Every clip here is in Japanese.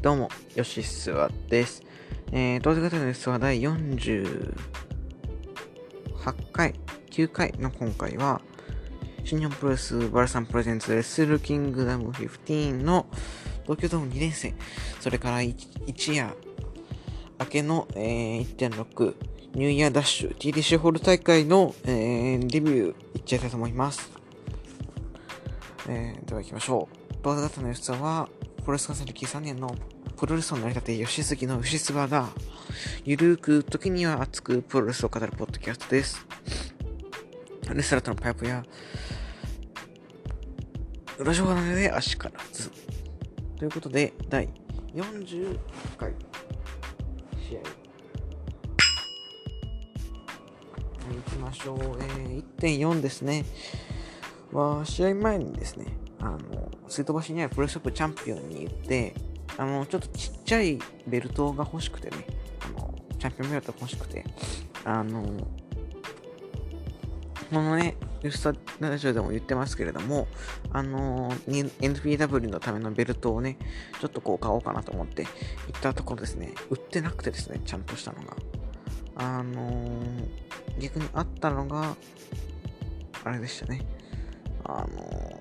どうも、よしすわです。えー、当時型のニュースは第48回、9回の今回は、新日本プロレスバルサンプレゼンツレッスルキングダム15の東京ドーム2連戦、それから一夜明けの、えー、1.6ニューイヤーダッシュ TDC ホール大会の、えー、レビューいっちゃいたいと思います。えー、では行きましょう。動画型の吉は、プロレス観戦歴3年のプロレスを成り立て吉杉の牛すばが、ゆるーく、時には熱くプロレスを語るポッドキャストです。レスラーとのパイプや、裏情報なので足からず。ということで、第40回試合。行きましょう。えー、1.4ですね。は、試合前にですね、あの、水飛ばしにはプロショップチャンピオンに言って、あの、ちょっとちっちゃいベルトが欲しくてね、あの、チャンピオンベルトが欲しくて、あの、このね、ユスタラジオでも言ってますけれども、あの NPW のためのベルトをね、ちょっとこう買おうかなと思って行ったところですね、売ってなくてですね、ちゃんとしたのが。あの、逆にあったのが、あれでしたね。あの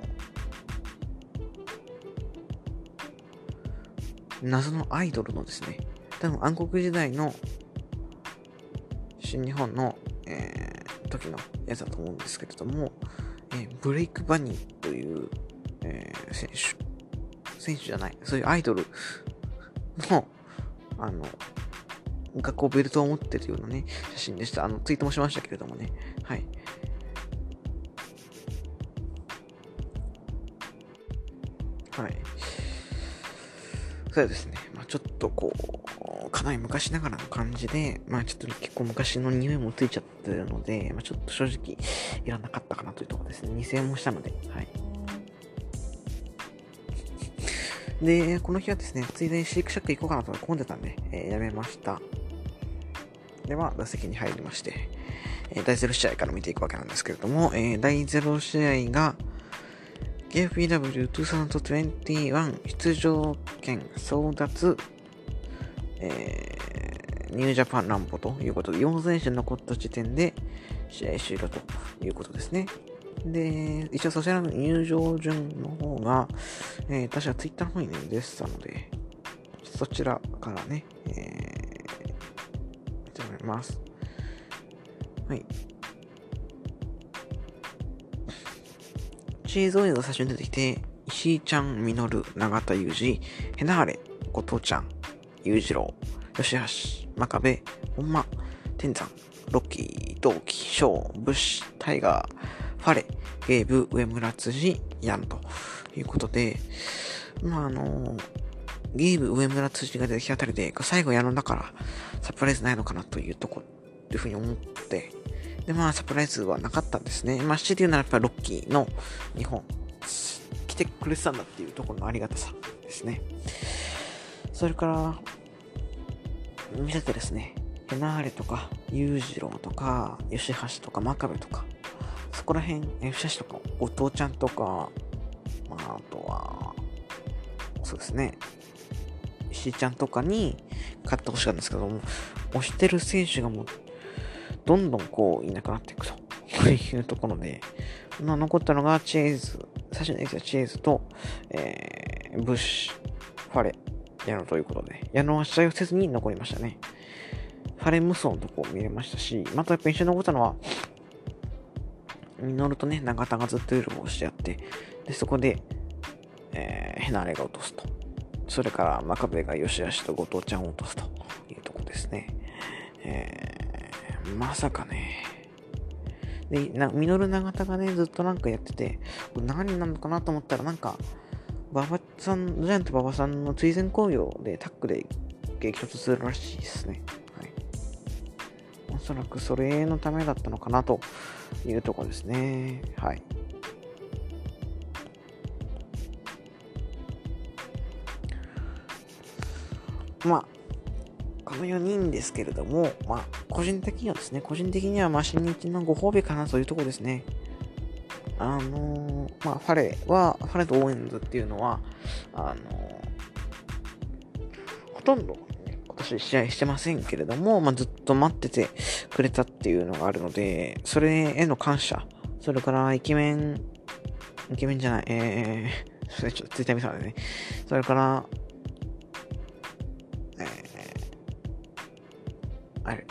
謎のアイドルのですね、多分暗黒時代の新日本の、えー、時のやつだと思うんですけれども、えー、ブレイクバニーという、えー、選手、選手じゃない、そういうアイドルの、あの、学校ベルトを持ってるようなね、写真でした。あの、ツイートもしましたけれどもね。はい。はい。そうですね。まあちょっとこう、かなり昔ながらの感じで、まあちょっと結構昔の匂いもついちゃってるので、まあちょっと正直いらなかったかなというところですね。2000円もしたので、はい。で、この日はですね、ついでにシークシャック行こうかなと混んでたんで、えー、やめました。では、打席に入りまして、えー、第0試合から見ていくわけなんですけれども、えー、第0試合が、KFPW2021 出場権争奪、えー、ニュージャパンランボということで、4選手残った時点で試合終了ということですね。で、一応そちらの入場順の方が、えー、確か Twitter の方にね、出てたので、そちらからね、えー、見てもらいます。はい。チーズオイルが最初に出てきて、石井ちゃん、みのる、永田裕二、ヘナーレ、後藤ちゃん、裕次郎、吉橋、真壁、本間、天山、ロッキー、同期、翔、ブッシュ、タイガー、ファレ、ゲーブ、上村辻、ヤンということで、まああのゲーブ、上村辻が出てきたあたりで、最後やるんだからサプライズないのかなというとこ、というふうに思って、で、まあ、サプライズはなかったんですね。まあ、強いて言うならやっぱりロッキーの日本、てくれてたんだっていうところのありがたさですね。それから、見せてですね、ヘナーレとか、裕次郎とか、吉橋とか、真壁とか、そこら辺、吉橋とか、お父ちゃんとか、まあ、あとは、そうですね、石井ちゃんとかに勝ってほしかったんですけども、押してる選手がもうどんどんこういなくなっていくというところで、まあ、残ったのがチェーズ、最初に出てきたチーズと、えー、ブッシュ、ファレ、矢野ということで、矢野は試合をせずに残りましたね。ファレ無双のとこ見れましたし、またやっぱ一緒に残ったのは、ミノルとね、永田がずっとルールをしてやって、で、そこで、えー、ヘナレが落とすと。それから、真壁が吉橋と後藤ちゃんを落とすというとこですね。えーまさかね。で、な、ミノル長田がね、ずっとなんかやってて、何なのかなと思ったら、なんか、馬場さん、ジャイアント馬場さんの追善工業でタッグで激突するらしいですね。はい。おそらくそれのためだったのかなというとこですね。はい。まあ、この4人ですけれども、まあ、個人的にはですね、個人的には、まあ、新日のご褒美かなというところですね。あのー、まあ、ファレは、ファレとオーエンズっていうのは、あのほとんど、今年試合してませんけれども、まあ、ずっと待っててくれたっていうのがあるので、それへの感謝、それからイケメン、イケメンじゃない、えー、ちょっとツイッター見せね。それから、あれ、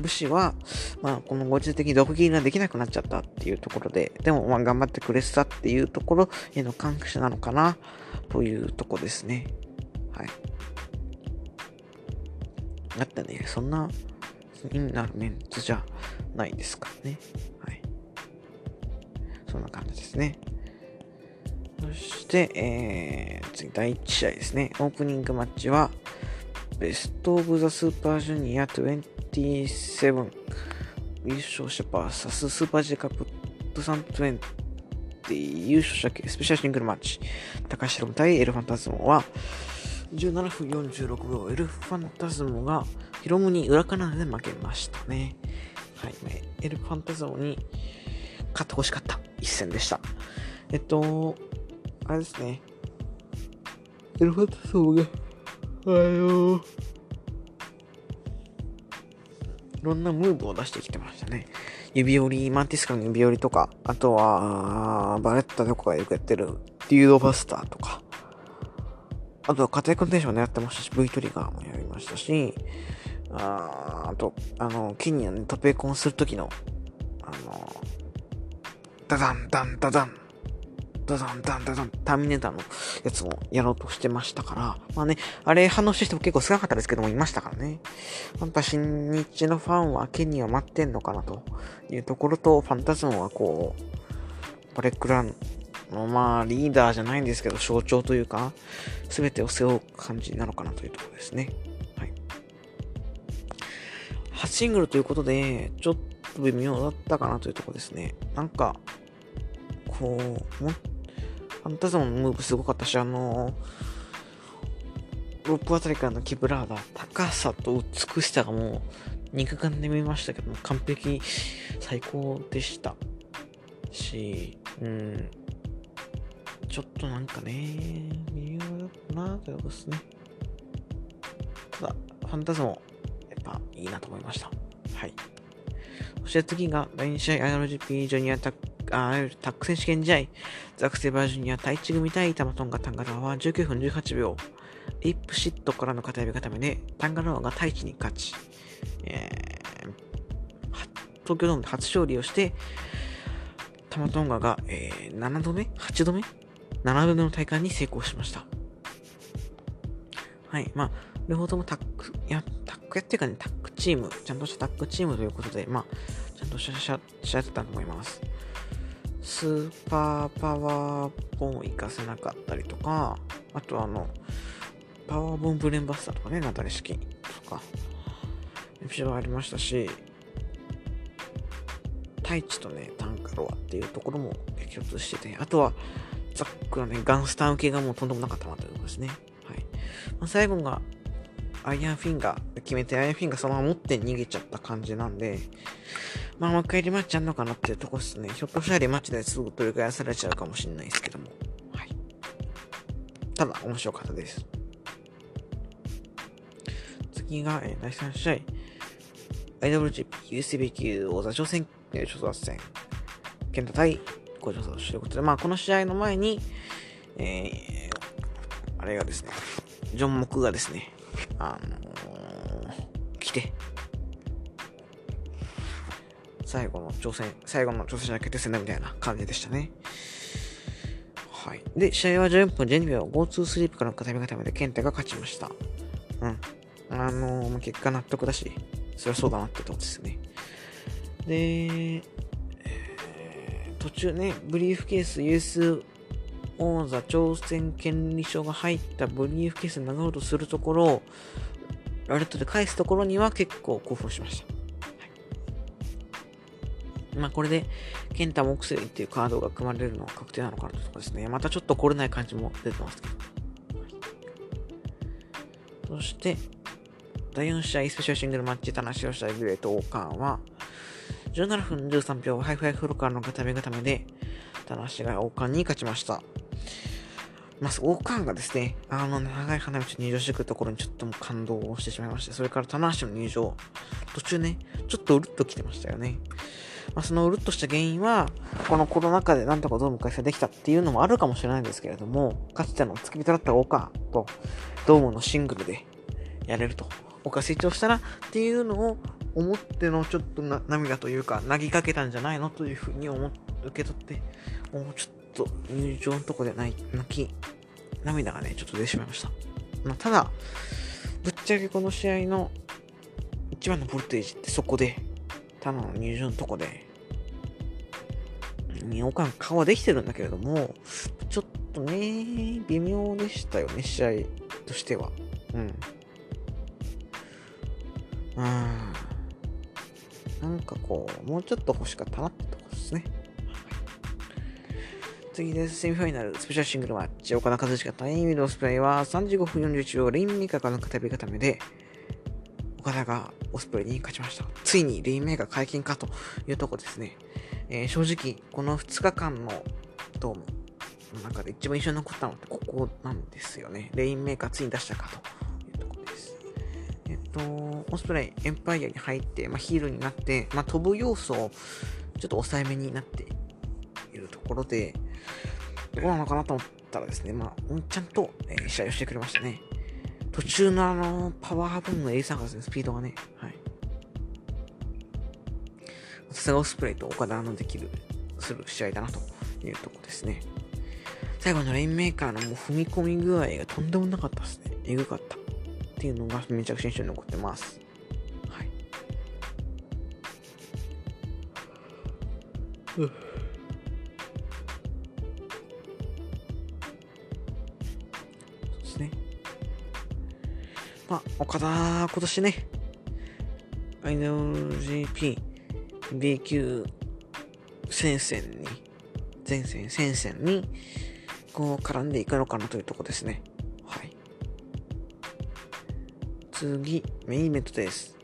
武士は、まあ、このご時世的に毒斬りができなくなっちゃったっていうところで、でも、まあ、頑張ってくれてたっていうところへの感謝なのかな、というとこですね。はい。だってね、そんな、意味なるメンツじゃないですからね。はい。そんな感じですね。そして、えー、次、第1試合ですね。オープニングマッチは、ベストオブザスーパージュニア27優勝者 VS スーパー J カップ2020優勝者系スペシャルシングルマッチ。高橋ロ対エルファンタズモは17分46秒。エルファンタズモがヒロムに裏カナダで負けましたね。はい。エルファンタズモに勝ってほしかった。一戦でした。えっとあれですね。エルファンタズモがあのいろんなムーブを出してきてましたね。指折り、マンティスカの指折りとか、あとは、バレッタとかがよくやってる、デュードバスターとか、あとは家庭コンテンション狙ってましたし、V トリガーもやりましたし、ああと、あの、キニアントペコンするときの、あの、ダダンダンダダン。ダダンダンダダン、ターミネーターのやつもやろうとしてましたから、まあね、あれ反応して人も結構少なかったですけども、いましたからね。やっぱ新日のファンはケニーを待ってんのかなというところと、ファンタズムはこう、バレックランの、まあ、リーダーじゃないんですけど、象徴というか、すべてを背負う感じなのかなというところですね。はい。初シングルということで、ちょっと微妙だったかなというところですね。なんか、こう、もっファンタズムのムーブすごかったし、あのー、ロープあたりからのキブラーダ、高さと美しさがもう肉眼で見ましたけども、完璧最高でしたし、うん、ちょっとなんかね、微妙だったなということですね。ただ、ファンタズムやっぱいいなと思いました。はい。そして次が第2試合 IRGP ジュニアタックあタック選手権試合、ザクセバージュニア対1組対タマトンガタンガロアは19分18秒、イップシットからの片指固めで、タンガロアがタイチに勝ち、えー、東京ドームで初勝利をして、タマトンガが、えー、7度目 ?8 度目 ?7 度目の大会に成功しました。はい。まあ、両方ともタック、いや、タックやっていうかね、タックチーム、ちゃんとしたタックチームということで、まあ、ちゃんとしゃしゃ、しゃってたと思います。スーパーパワーボンを活かせなかったりとか、あとあの、パワーボンブレンバスターとかね、ナタリ式とか、エピソードありましたし、太一とね、タンカロアっていうところも激突してて、あとは、ザックのね、ガンスター受けがもうとんでもなかったなということですね。はい。まあ、最後が、アイアンフィンガー決めて、アイアンフィンガーそのまま持って逃げちゃった感じなんで、まあ、もう一回リマッチあんのかなっていうとこですね。ひょっとしたらリマッチですぐ取り返されちゃうかもしれないですけども。はい。ただ、面白かったです。次が、えー、第3試合。IWGP UCB 級王座挑戦、えー、挑戦戦。健太対五条選手ということで、まあ、この試合の前に、えー、あれがですね、ジョン・モクがですね、あのー、来て、最後の挑戦、最後の挑戦者決定戦だみたいな感じでしたね。はい。で、試合は10分12秒、GoTo スリープからの固め固めで、ケンタが勝ちました。うん。あのー、結果納得だし、そりゃそうだなってとこですね。で、えー、途中ね、ブリーフケース US 王座挑戦権利書が入ったブリーフケースに流ろうとするところを、ラレットで返すところには結構興奮しました。まあこれで、ケンタモクセリっていうカードが組まれるのは確定なのかなととこですね。またちょっと来れない感じも出てますけど。そして、第4試合スペシャルシングルマッチ、棚橋対グレート・オーカーンは、17分13秒、ハイフライフローからの片エビ固めで、棚橋がオーカーンに勝ちました。まあ、オーカーンがですね、あの、長い花道入場してくるところにちょっともう感動をしてしまいまして、それから棚橋の入場、途中ね、ちょっとうるっと来てましたよね。まあ、そのうるっとした原因は、このコロナ禍でなんとかドーム開催できたっていうのもあるかもしれないんですけれども、かつての付き人だった岡とドームのシングルでやれると。岡成長したらっていうのを思ってのちょっとな涙というか、投げかけたんじゃないのというふうに思受け取って、もうちょっと入場のとこで泣き、涙がね、ちょっと出てしまいました。まあ、ただ、ぶっちゃけこの試合の一番のボルテージってそこで、たの入場のとこで、二王冠顔はできてるんだけれども、ちょっとね、微妙でしたよね、試合としては。うん。うん。なんかこう、もうちょっと欲しかったなってとこですね。次です。セミファイナル、スペシャルシングルマッチ。岡田和親対ミドスプレイは35分41秒、レインメーカーからの片指固めで、岡田がオスプレイに勝ちました。ついにレインメーカー解禁かというとこですね。えー、正直、この2日間のドームの中で一番印象に残ったのってここなんですよね。レインメーカーついに出したかというとこです。えっと、オスプレイ、エンパイアに入って、まあ、ヒールになって、まあ、飛ぶ要素をちょっと抑えめになっているところで、どうなのかなと思ったらですね、まあ、ちゃんと、えー、試合をしてくれましたね。途中のあの、パワー分の A サーガスのスピードがね、はい。さすがオスプレイと岡田のできる、する試合だなというとこですね。最後のレインメーカーのもう踏み込み具合がとんでもなかったですね。えぐかった。っていうのがめちゃくちゃ印象に残ってます。はい。まあ、岡田、今年ね、IWGP B 級戦線に、前線、戦線に、こう絡んでいくのかなというとこですね。はい。次、メインイベントです。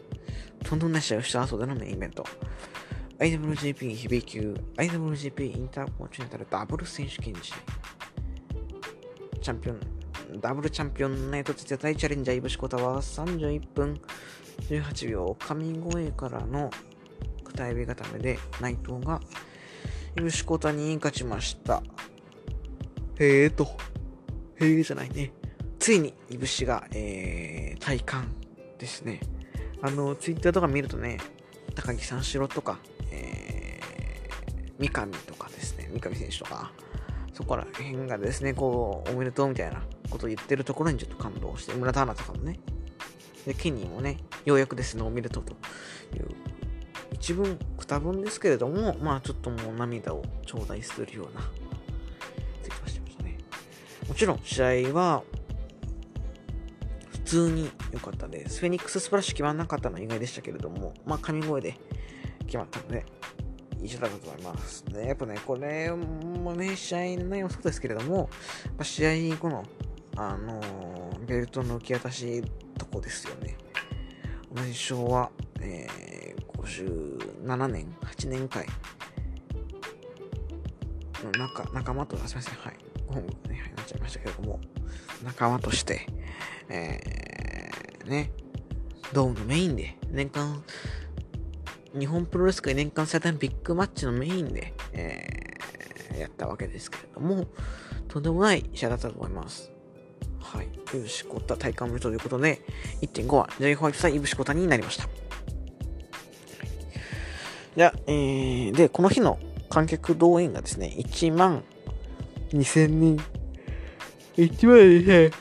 とんでもない試合をした後でのメインイベント。IWGP ヘビー級 IWGP インターコンチネンタルダブル選手権時代。チャンピオンダブルチャンピオンナイトツ大チャレンジャーイブシコタは31分18秒神声からの片指固めで内藤がイブシコタに勝ちました。へえと。へえじゃないね。ついにイブシが、えー、体感ですね。あの、ツイッターとか見るとね、高木三四郎とか、えー、三上とかですね、三上選手とか、そこら辺がですね、こう、おめでとうみたいなことを言ってるところにちょっと感動して、村田アナとかもね、で、ケニーもね、ようやくですね、おめでとという、一文、二文ですけれども、まあちょっともう涙を頂戴するような、ツイートしてましたね。もちろん、試合は、普通に良かったです。フェニックススプラッシュ決まらなかったのは意外でしたけれども、まあ神声で決まったので、一緒だと思いますね。やっぱね、これもね、試合の内容もそうですけれども、試合後の、あのー、ベルトの受け渡しとこですよね。同じ昭和、えー、57年、8年会。の仲仲間と、すみません、はい、本部ね、なっちゃいましたけれども、仲間として、えー、ね、ドームのメインで年間日本プロレス界年間最大のビッグマッチのメインで、えー、やったわけですけれども、とんでもない試合だったと思います。はい。イブシコタ体感無ということで、1.5はジェイホワイト対イブシコタになりました。はい、じゃあ、えー、で、この日の観客動員がですね、1万2000人。1万2000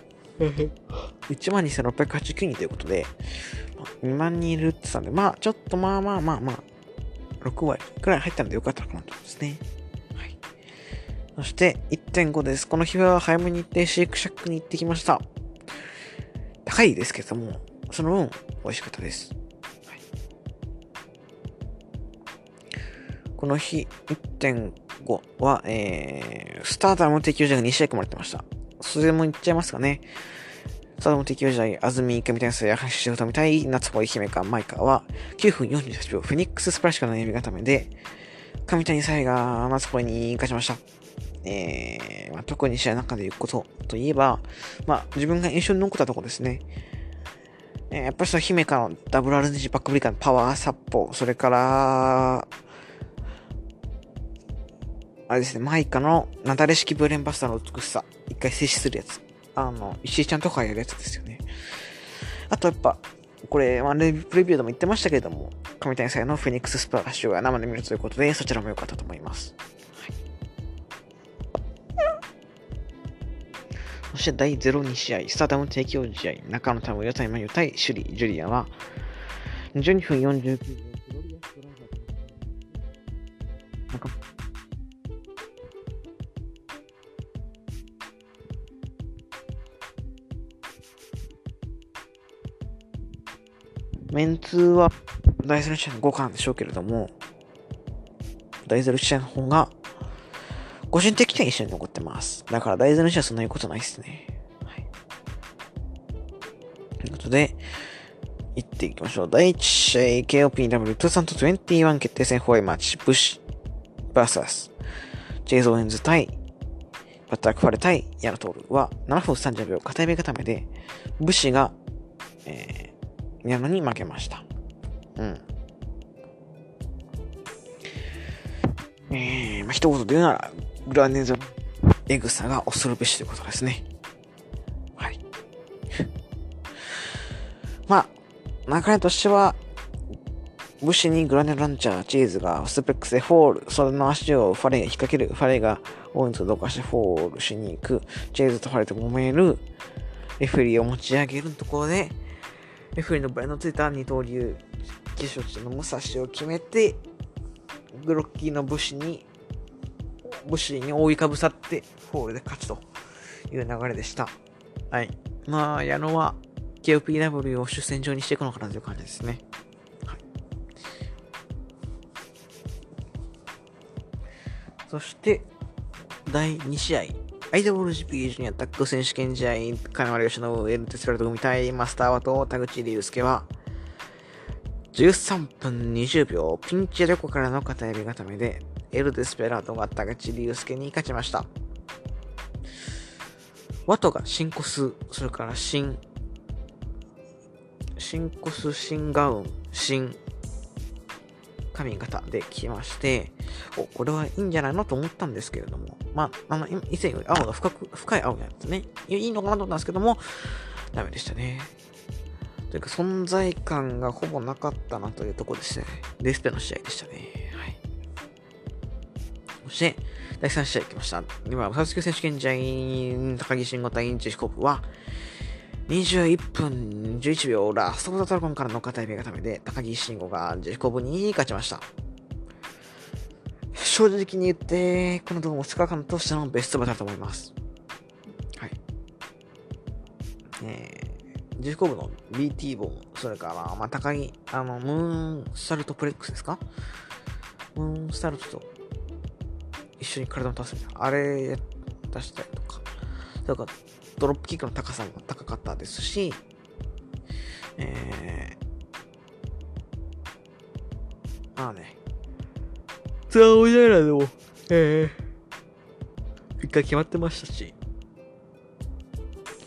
1万2689人ということで、2万人いるって言ったんで、まあ、ちょっとまあまあまあまあ、6割くらい入ったんでよかったかなと思いますね。そして1.5です。この日は早めに行ってシェイクシャックに行ってきました。高いですけども、その分美味しかったです。はい、この日1.5は、えー、スターターの提供者が2試合組まれてました。それもいっちゃいますかね。サドム敵時代、安住神谷や橋仕事みたい、夏穂姫かマイカは、9分48秒、フェニックススプラッシュからの指固めで、神谷さえが夏穂に勝ちました。えー、まあ、特に試合の中で言うことといえば、まあ、自分が印象に残ったところですね。えー、やっぱりその姫からの WRG バックブリカのパワーサッポ、それから、あれですね、マイカのなだれ式ブレンバスターの美しさ、一回静止するやつ。あの、石井ちゃんとかやるやつですよね。あとやっぱ、これ、まあ、レビューでも言ってましたけれども、神谷さんのフェニックススプラッシュが生で見るということで、そちらも良かったと思います。そして第02試合、スターダム提供試合、中野タム、ヨタイマユ対首里ジュリアは、12分49秒、メンツは大ゼロ試合の5巻でしょうけれども、大ゼロ試合の方が、個人的には一緒に残ってます。だから大ゼロ試合はそんなにことないですね。はい。ということで、行っていきましょう。第1試合、KOPW2021 決定戦ホワイマッチ、ブッシュ VS、ジェイゾーエンズ対、バッタークファレ対ヤナトールは7分30秒、片指固めで、ブシが、えー矢野に負けました。うん。えー、まあ、一言で言うなら、グラネザエグさが恐るべしということですね。はい。まあ、流れとしては、武士にグラネランチャー、チーズがスペックスでフォール、それの足をファレが引っ掛ける、ファレがオーンとどかしてフォールしに行く、チーズとファレと揉める、レフェリーを持ち上げるところで、レフェリーの場合のついた二刀流、騎手の武蔵を決めて、グロッキーの武士に、武士に覆いかぶさって、フォールで勝つという流れでした。はい。まあ、矢野は KOPW を主戦場にしていくのかなという感じですね。はい。そして、第2試合。IWGP ジュニアタッグ選手権試合、金丸義信、エルテスラルト組対マスターワと田口竜介は、13分20秒、ピンチレコからの片指固めで、エル・デスペラートが田口竜介に勝ちました。ワトがシンコス、それからシン、シンコス、シンガウン、シン、髪型で来まして、お、これはいいんじゃないのと思ったんですけれども、まあ、あの、以前より青が深く、深い青のやつね、いいのかなと思ったんですけども、ダメでしたね。というか、存在感がほぼなかったなというところでしたね。デスペの試合でしたね。はい。そして、第3試合行きました。今、サウス級選手権試合、高木慎吾対インチヒコープは、21分11秒ラストボタドラゴンからの片指がためで、高木慎吾がジェフコブに勝ちました。正直に言って、この動画も2日間としてのベストバトルだと思います。はい。えー、ジェフコブの BT ボン、それから、まあ、高木、あの、ムーンサルトプレックスですか？ムーンサルトと一緒に体を出すみたいな。あれ出したりとか。それから、ドロップキックの高さも高かったですし、えー、まあね、ツアーオイラでも、えー、一回決まってましたし、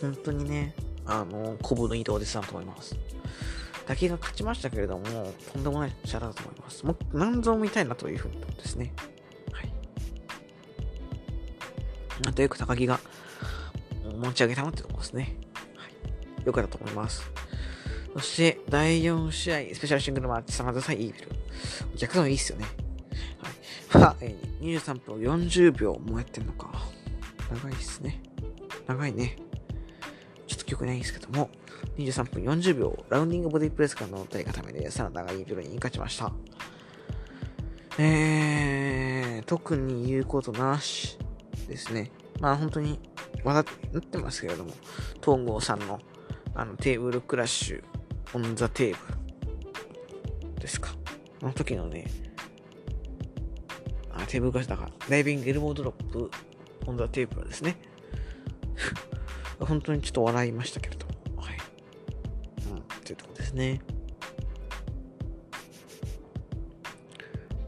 本当にね、あの、コブの移動でしたと思います。だけが勝ちましたけれども、とんでもないチャラだと思います。もう、何ぞ見たいなというふうに思うんですね。なんとよく高木が、持ち上げたなってところですね。はい。よかったと思います。そして、第4試合、スペシャルシングルマッチ、サマザサイイービル。逆のいいっすよね。はい。は、えー、23分40秒もやってんのか。長いっすね。長いね。ちょっと記憶ないんですけども、23分40秒、ラウンディングボディプレスからの体がためで、サナダがイービルに勝ちました。えー、特に言うことなしですね。まあ本当に話題になってますけれども、東郷さんのあのテーブルクラッシュオンザテーブルですか。あの時のね、あテーブルクラッシュだから、ダイビングエルボードロップオンザテーブルですね。本当にちょっと笑いましたけれども、はい。うん、というとこですね。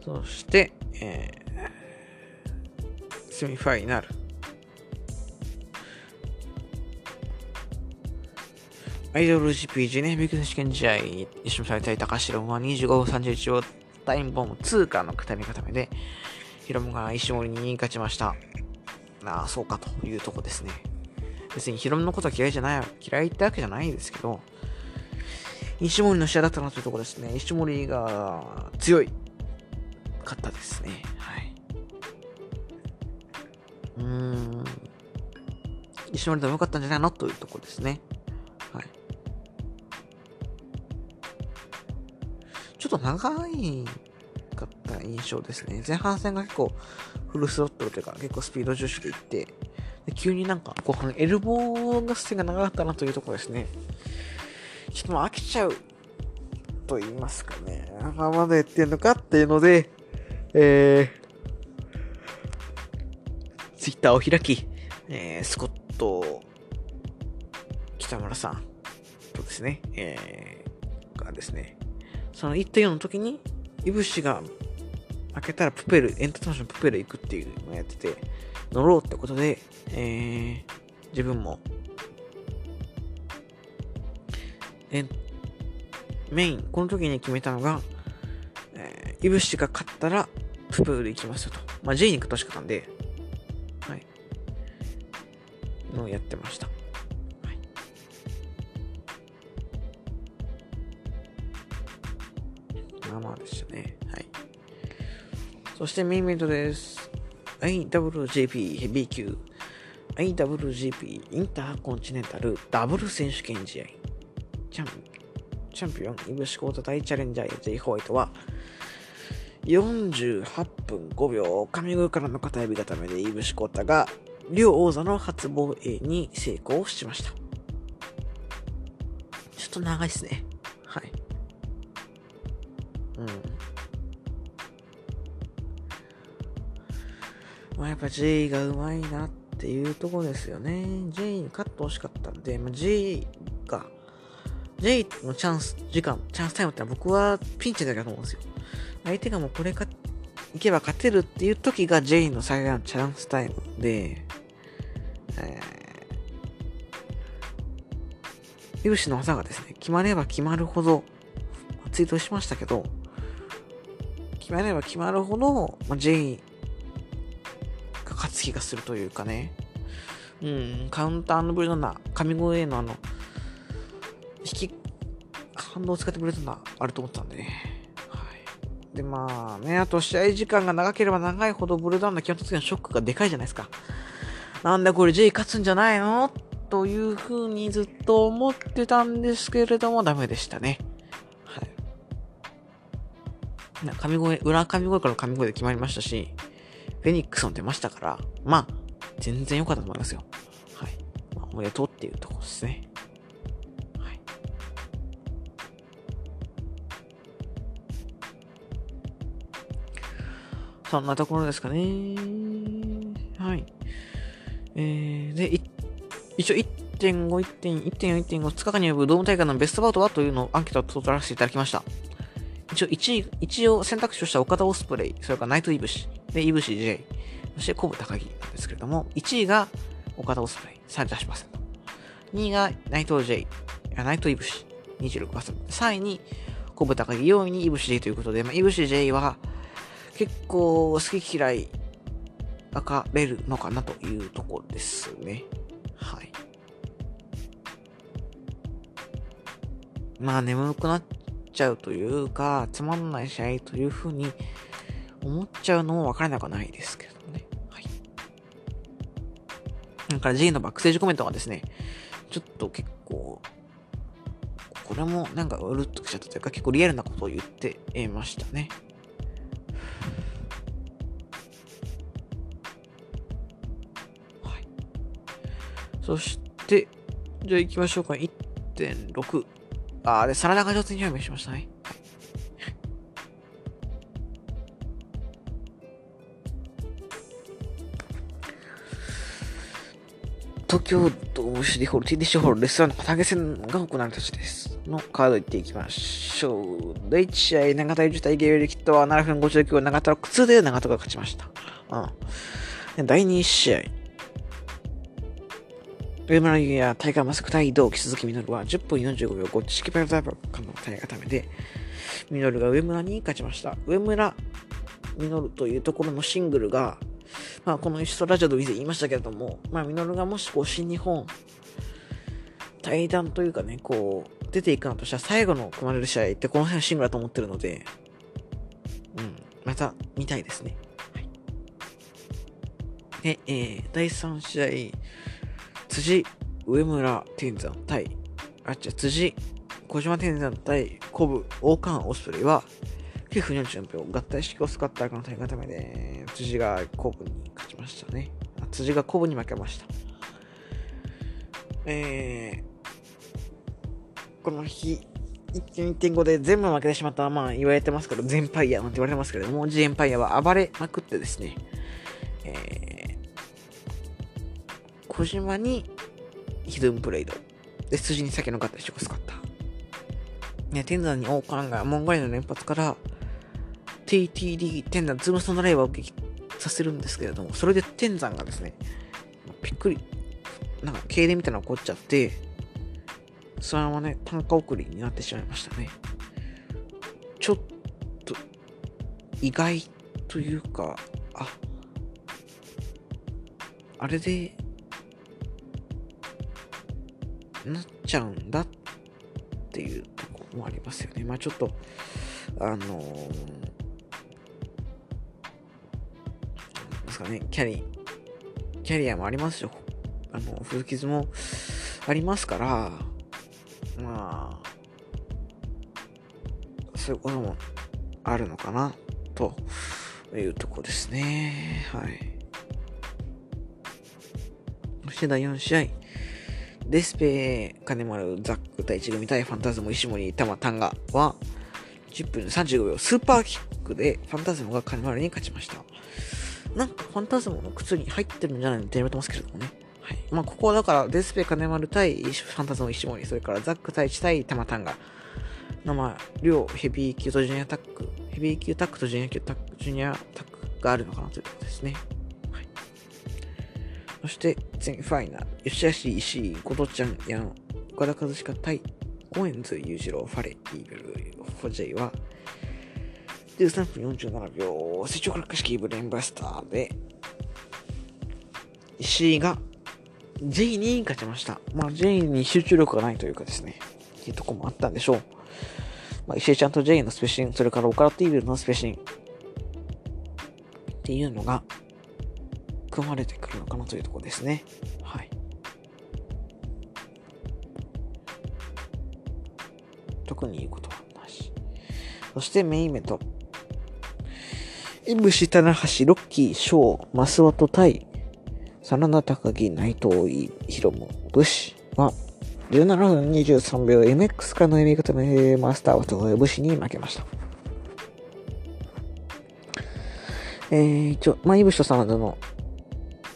そして、えー、セミファイナル。アイドル GP ね、ビッグ選手権試合、一緒にされたい高城は25分31をタイムボム2からの語り固めで、ヒロムが石森に勝ちました。ああ、そうかというとこですね。別にヒロムのことは嫌いじゃない、嫌いってわけじゃないですけど、石森の試合だったなというところですね。石森が強い、かったですね。石森でもよかったんじゃないの？というところですね。はい。ちょっと長いかった印象ですね。前半戦が結構フルスロットルというか結構スピード重視でいって、で急になんか後半エルボー合戦が長かったなというところですね。ちょっともう飽きちゃうと言いますかね。ままだやってんのかっていうので、えー、ツイッターを開き、えー、スコット、北村さん。とですね、えー、がですね、その1.4の時に、いぶしが開けたらプペル、エンターテインメンプペル行くっていうのをやってて、乗ろうってことで、えー、自分も、えメイン、この時に決めたのが、えー、いぶしが勝ったら、プペル行きますよと。まあ、J に行くとしかったんで、のをやってました。まあまあでしたね。はい。そしてメインイベントです。IWGP ヘビー級 IWGP インターコンチネンタルダブル選手権試合チャンチャンピオンイブシコータ対チャレンジャー J ホワイトは48分5秒神宮からの片指固めでイブシコータが両王座の初防衛に成功しましたちょっと長いですねはいうんまあ、やっぱ J がうまいなっていうとこですよね。J に勝ってほしかったんで、まあ、J が、J のチャンス、時間、チャンスタイムって僕はピンチだけだと思うんですよ。相手がもうこれか、いけば勝てるっていう時が J の最大のチャンスタイムで、えー、有志の技がですね、決まれば決まるほど、ツイートしましたけど、決まれば決まるほど、まあ、J 勝つ気がするというかね。うん、カウンターのブルドナ、神声のあの、引き、反動を使ってくれたのはあると思ったんでね。で、まあね、あと試合時間が長ければ長いほどブルダウンの基本的なショックがでかいじゃないですか。なんだこれ J 勝つんじゃないの？という風にずっと思ってたんですけれども、ダメでしたね。はい。神声、裏神声から神声で決まりましたし、フェニックスも出ましたから、まあ、全然良かったと思いますよ。はい。まあ、おめでとうっていうところですね。はい。そんなところですかね。はい。えー、で、一応1.5、1.4、1.4、1.5、2日間に及ぶドーム大会のベストバウトはというのをアンケートを取らせていただきました。一応、一位、一応選択肢とした岡田オスプレイ、それからナイトイブシ、で、イブシ J、そしてコブ高木なんですけれども、1位が岡田オスプレイ38%。2位が内藤 J、内藤イブシ26%。3位にコブ高木、4位にイブシ J ということで、まあ、イブシ J は結構好き嫌い分かれるのかなというところですね。はい。まあ眠くなっちゃうというか、つまんない試合というふうに思っちゃうのもわからなくはないですけどね。はい。だから G のバックステージコメントはですね、ちょっと結構、これもなんかうるっときちゃったというか結構リアルなことを言っていましたね。そして、じゃあ行きましょうか。1.6。あ、で、サラダが上手に表明しましたね。東京ドームシティホール、TDC ホール、レストランの投げ戦が行われた地です。のカードいっていきましょう。第1試合、長田自体ゲームリキットは7分59秒、長田6通で長田が勝ちました。うん。第2試合。上村優也、タイガーマスク対同期鈴木みのるは10分45秒5式ペラダイバーの体固めで、みのるが上村に勝ちました。上村みのるというところのシングルが、まあ、このイストラジオで以前言いましたけれども、まあ、ミノルがもしこう、新日本、対談というかね、こう、出ていくのとしたら最後の組まれる試合ってこの辺はシングルだと思ってるので、うん、また見たいですね。はい。で、えー、第3試合、辻、上村天山対、あ、じゃ辻、小島天山対古武、王冠オスプレイは、9分44秒、合体式を使ったこの大会ためで、辻が古武に勝ちましたね。辻が古武に負けました。えー、この日、1.5で全部負けてしまったまあ言われてますけど、全パイヤなんて言われてますけども、ジエンパイヤは暴れまくってですね、えー、小島にヒドゥンプレイド、で、筋に先の合体式を使った。ね、天山に王冠がモンゴリの連発から、TTD 天山ズームストンドライバーを撃させるんですけれども、それで天山がですね、びっくり、なんか、経電みたいなの起こっちゃって、そのままね、単価送りになってしまいましたね。ちょっと、意外というか、あ、あれで、なっちゃうんだっていうとこもありますよね。まあちょっと、あのーかね、キャリ、キャリアもありますよ。あの、古傷もありますから、まあ、そういうこともあるのかな、というとこですね。はい。そして第4試合、デスペ、金丸、ザック対1組対ファンタズム、石森、玉、タンガは、10分35秒、スーパーキックでファンタズムが金丸に勝ちました。なんかファンタズムの靴に入ってるんじゃないのって言われてますけれどもね。はい。まあ、ここはだから、デスペ金丸対ファンタズム石森、それからザック対1対タマタンガの、まあ、両ヘビー級とジュニアタック、ヘビー級タックとジュニア級タック、ジュニアタックがあるのかなというころですね。そして、全ファイナル、吉橋石井、琴ちゃん、矢野、岡田和親対、コエンズ裕次郎、ファレ、イーグル、ホジェイは、13分47秒、成長クラック式ブレンバスターで、石井が J に勝ちました。まあ J に集中力がないというかですね、っていうとこもあったんでしょう。まあ、石井ちゃんと J のスペシン、それからオカラティーブルのスペシンっていうのが組まれてくるのかなというところですね。はい。特に言うことはなし。そしてメインイベント。M 下棚橋、ロッキー、翔、マスワト対、真田高木、内藤博文、武士は、17分23秒 MX かの読み方でマスターはと武士に負けました。えー、一応、まあ、イブシと真田の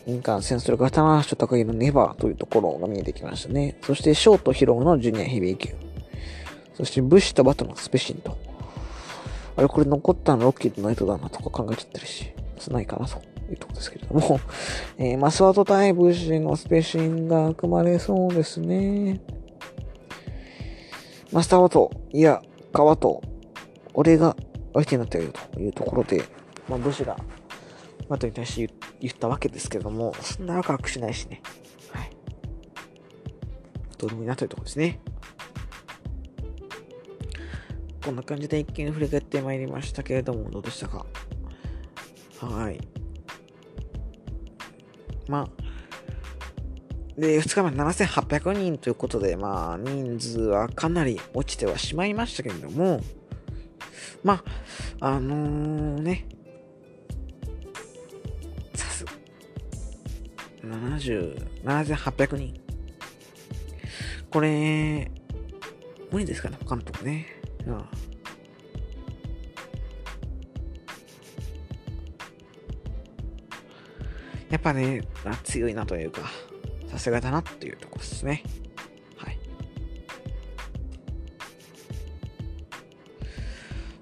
印鑑戦、それから棚橋と高木のネバーというところが見えてきましたね。そして、ショートヒロのジュニアヘビー級。そして、武士とバトのスペシンと。あれこれ残ったのロッキーとナイトだなとか考えちゃってるし、つないかなというとこですけれども、えー、マスワートタイプ氏のスペシンが組まれそうですね。マスターワト、いや、川と、俺が相手になってるというところで、まあ、武士が、マトに対して言ったわけですけれども、そんな若くしないしね。はい。どうでもいいなというところですね。こんな感じで一見振り返ってまいりましたけれども、どうでしたか？はい。まあ、で、2日目7800人ということで、まあ、人数はかなり落ちてはしまいましたけれども、まあ、あのー、ね、70、7800人。これ、無理ですかね、他のとこね。うん。やっぱね、強いなというか、さすがだなっていうとこですね。はい。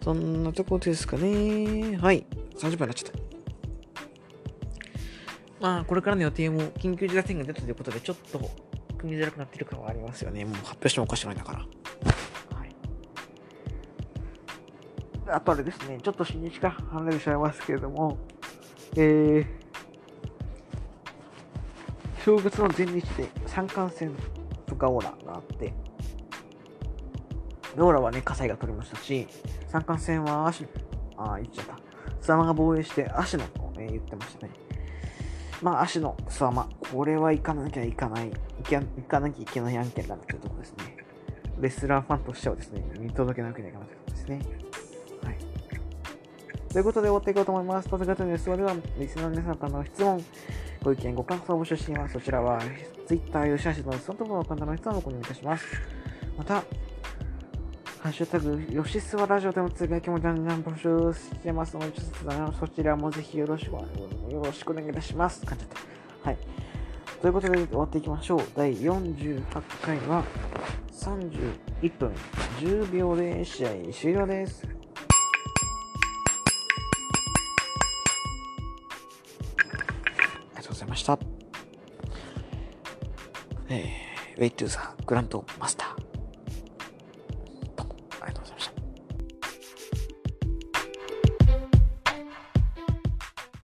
そんなとこですかね。はい。30分になっちゃった。まあ、これからの予定も緊急事態宣言が出たということで、ちょっと組みづらくなってる感はありますよね。もう発表してもおかしくないんだから。はい。あとあれですね、ちょっと日にちが離れてしまいますけれども、えー、正月の前日で三冠戦とかオーラがあって、ローラはね、火災が取りましたし、三冠戦は足、あ、言っちゃった。スワマが防衛して足のと、ね、言ってましたね。まあ、足のスワマ。これは行かなきゃいかない、行かなきゃいけない案件だというところですね。レスラーファンとしてはですね、見届けなきゃいけないというころですね。はい。ということで終わっていこうと思います。突型の質問では、リスナーの皆さんからの質問、ご意見、ご感想を募集しています。そちらは、Twitter、吉橋のそのところの方の質問をご入いたします。また、ハッシュタグ、よしすわラジオでもつぶやきもガンガン募集してますので、そちらもぜひよろしくよろしくお願いいたします。感じて。はい。ということで終わっていきましょう。第48回は31分10秒で試合終了です。ありがとうございました。えー、ウェイトゥーザーグランドマスター。